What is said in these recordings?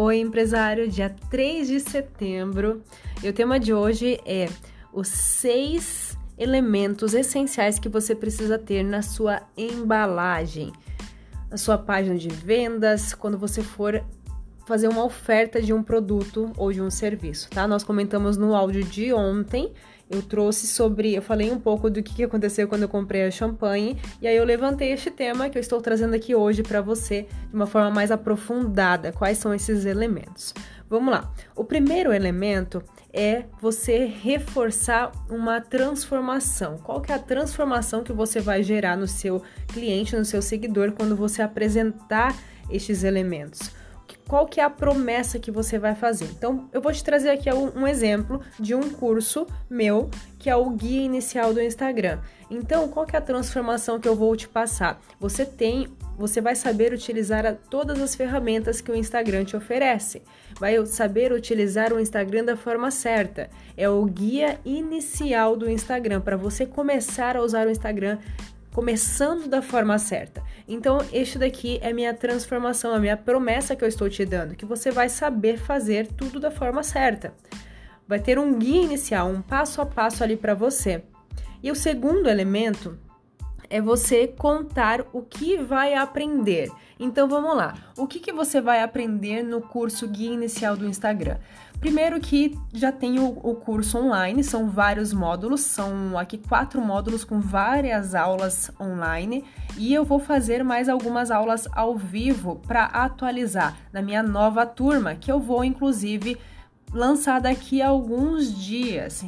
Oi, empresário, dia 3 de setembro. E o tema de hoje é os seis elementos essenciais que você precisa ter na sua embalagem, na sua página de vendas, quando você for fazer uma oferta de um produto ou de um serviço, tá? Nós comentamos no áudio de ontem eu trouxe sobre, eu falei um pouco do que aconteceu quando eu comprei a champanhe, e aí eu levantei este tema que eu estou trazendo aqui hoje para você de uma forma mais aprofundada. Quais são esses elementos? Vamos lá. O primeiro elemento é você reforçar uma transformação. Qual que é a transformação que você vai gerar no seu cliente, no seu seguidor quando você apresentar estes elementos? Qual que é a promessa que você vai fazer. Então, eu vou te trazer aqui um, exemplo de um curso meu, que é o guia inicial do Instagram. Então, qual que é a transformação que eu vou te passar? Você tem, você vai saber utilizar todas as ferramentas que o Instagram te oferece. Vai saber utilizar o Instagram da forma certa. É o guia inicial do Instagram para você começar a usar o Instagram começando da forma certa. Então, este daqui é minha transformação, a minha promessa que eu estou te dando, que você vai saber fazer tudo da forma certa. Vai ter um guia inicial, um passo a passo ali para você. E o segundo elemento é você contar o que vai aprender. Então vamos lá. O que, que você vai aprender no curso Guia Inicial do Instagram? Primeiro que já tem o, o, curso online, são vários módulos, são aqui quatro módulos com várias aulas online e eu vou fazer mais algumas aulas ao vivo para atualizar na minha nova turma, que eu vou inclusive lançar daqui a alguns dias.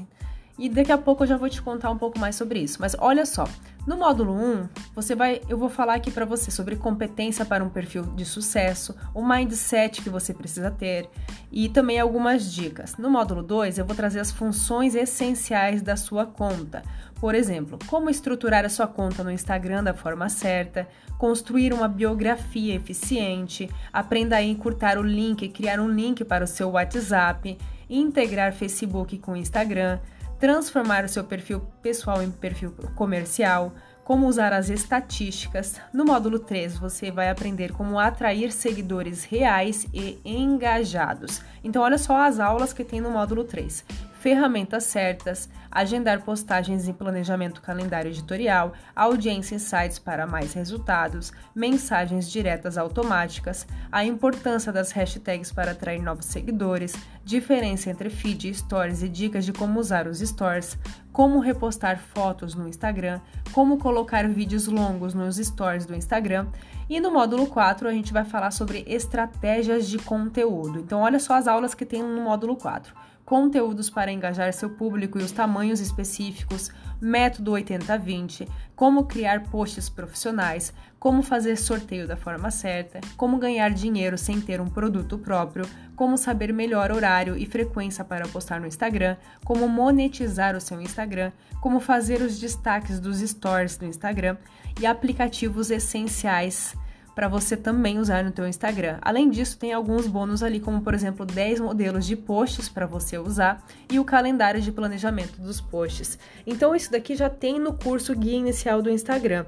E daqui a pouco eu já vou te contar um pouco mais sobre isso. Mas olha só, no módulo 1, você vai, eu vou falar aqui para você sobre competência para um perfil de sucesso, o mindset que você precisa ter e também algumas dicas. No módulo 2, eu vou trazer as funções essenciais da sua conta. Por exemplo, como estruturar a sua conta no Instagram da forma certa, construir uma biografia eficiente, aprenda a encurtar o link, criar um link para o seu WhatsApp, integrar Facebook com Instagram transformar o seu perfil pessoal em perfil comercial, como usar as estatísticas. No módulo 3, você vai aprender como atrair seguidores reais e engajados. Então, olha só as aulas que tem no módulo 3 ferramentas certas, agendar postagens e planejamento calendário editorial, audiência em sites para mais resultados, mensagens diretas automáticas, a importância das hashtags para atrair novos seguidores, diferença entre feed, stories e dicas de como usar os stories, como repostar fotos no Instagram, como colocar vídeos longos nos stories do Instagram. E no módulo 4 a gente vai falar sobre estratégias de conteúdo. Então olha só as aulas que tem no módulo 4 conteúdos para engajar seu público e os tamanhos específicos, método 80-20, como criar posts profissionais, como fazer sorteio da forma certa, como ganhar dinheiro sem ter um produto próprio, como saber melhor horário e frequência para postar no Instagram, como monetizar o seu Instagram, como fazer os destaques dos stories do Instagram e aplicativos essenciais para você também usar no teu Instagram. Além disso, tem alguns bônus ali, como por exemplo, 10 modelos de posts para você usar e o calendário de planejamento dos posts. Então isso daqui já tem no curso Guia Inicial do Instagram.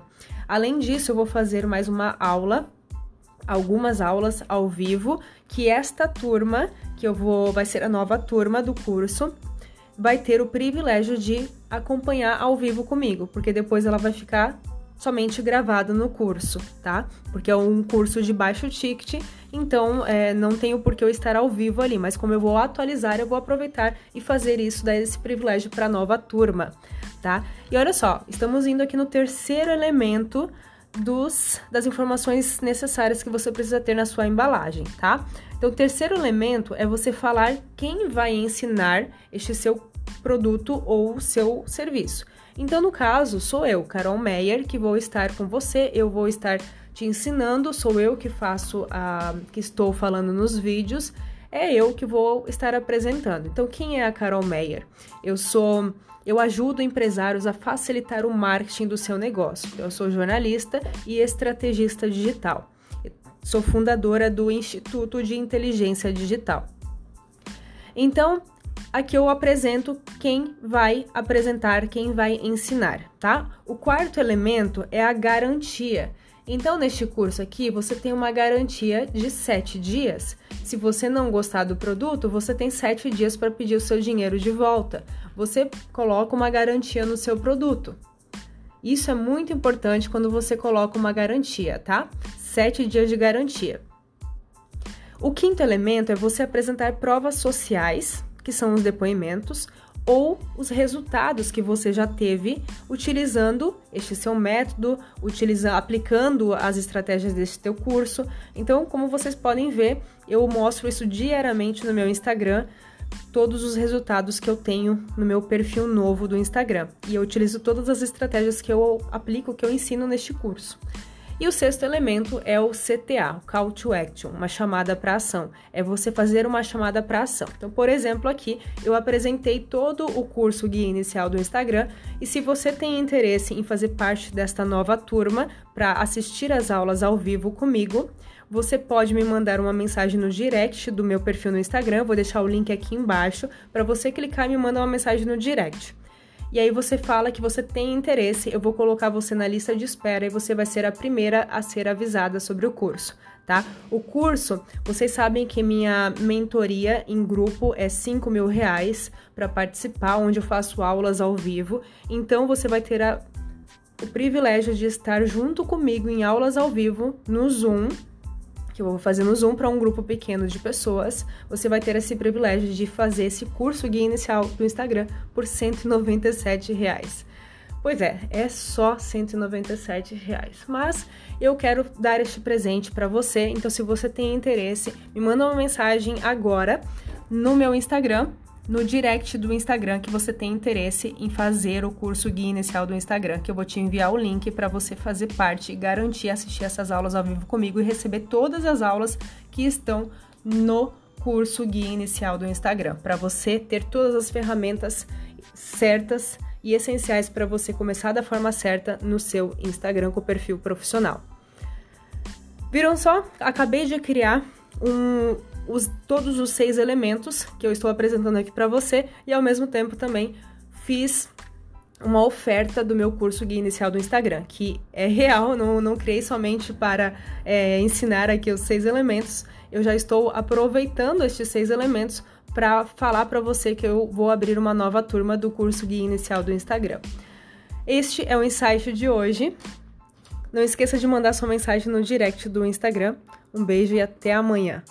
Além disso, eu vou fazer mais uma aula algumas aulas ao vivo que esta turma, que eu vou vai ser a nova turma do curso, vai ter o privilégio de acompanhar ao vivo comigo, porque depois ela vai ficar somente gravado no curso, tá? Porque é um curso de baixo ticket, então é, não tenho por que eu estar ao vivo ali, mas como eu vou atualizar, eu vou aproveitar e fazer isso, dar esse privilégio para a nova turma, tá? E olha só, estamos indo aqui no terceiro elemento dos, das informações necessárias que você precisa ter na sua embalagem, tá? Então, o terceiro elemento é você falar quem vai ensinar este seu produto ou seu serviço. Então, no caso, sou eu, Carol Meyer, que vou estar com você, eu vou estar te ensinando, sou eu que faço a que estou falando nos vídeos, é eu que vou estar apresentando. Então, quem é a Carol Meyer? Eu sou eu ajudo empresários a facilitar o marketing do seu negócio. Eu sou jornalista e estrategista digital. Sou fundadora do Instituto de Inteligência Digital. Então, aqui eu apresento quem vai apresentar, quem vai ensinar, tá? O quarto elemento é a garantia. Então, neste curso aqui, você tem uma garantia de 7 dias. Se você não gostar do produto, você tem 7 dias para pedir o seu dinheiro de volta. Você coloca uma garantia no seu produto. Isso é muito importante quando você coloca uma garantia, tá? 7 dias de garantia. O quinto elemento é você apresentar provas sociais, que são os depoimentos, ou os resultados que você já teve utilizando este seu método, utilizando, aplicando as estratégias deste teu curso. Então, como vocês podem ver, eu mostro isso diariamente no meu Instagram, todos os resultados que eu tenho no meu perfil novo do Instagram. E eu utilizo todas as estratégias que eu aplico, que eu ensino neste curso. E o sexto elemento é o CTA, Call to Action, uma chamada para ação. É você fazer uma chamada para ação. Então, por exemplo, aqui eu apresentei todo o curso guia inicial do Instagram e se você tem interesse em fazer parte desta nova turma para assistir às aulas ao vivo comigo, você pode me mandar uma mensagem no direct do meu perfil no Instagram, vou deixar o link aqui embaixo para você clicar e me mandar uma mensagem no direct e aí você fala que você tem interesse, eu vou colocar você na lista de espera e você vai ser a primeira a ser avisada sobre o curso. Tá? O curso, vocês sabem que minha mentoria em grupo é 5 mil reais para participar, onde eu faço aulas ao vivo. Então você vai ter a, o privilégio de estar junto comigo em aulas ao vivo no Zoom que eu vou fazer no Zoom para um grupo pequeno de pessoas, você vai ter esse privilégio de fazer esse curso guia inicial do Instagram por 197 reais. Pois é, é só 197 reais. Mas eu quero dar este presente para você. Então, se você tem interesse, me manda uma mensagem agora no meu Instagram, no direct do Instagram que você tem interesse em fazer o curso guia inicial do Instagram, que eu vou te enviar o link para você fazer parte e garantir assistir essas aulas ao vivo comigo e receber todas as aulas que estão no curso guia inicial do Instagram, para você ter todas as ferramentas certas e essenciais para você começar da forma certa no seu Instagram com perfil profissional. Viram só? Acabei de criar um os, todos os seis elementos que eu estou apresentando aqui para você e ao mesmo tempo também fiz uma oferta do meu curso Guia Inicial do Instagram, que é real, não, não criei somente para é, ensinar aqui os seis elementos, eu já estou aproveitando estes seis elementos para falar para você que eu vou abrir uma nova turma do curso Guia Inicial do Instagram. Este é o insight de hoje. Não esqueça de mandar sua mensagem no direct do Instagram. Um beijo e até amanhã.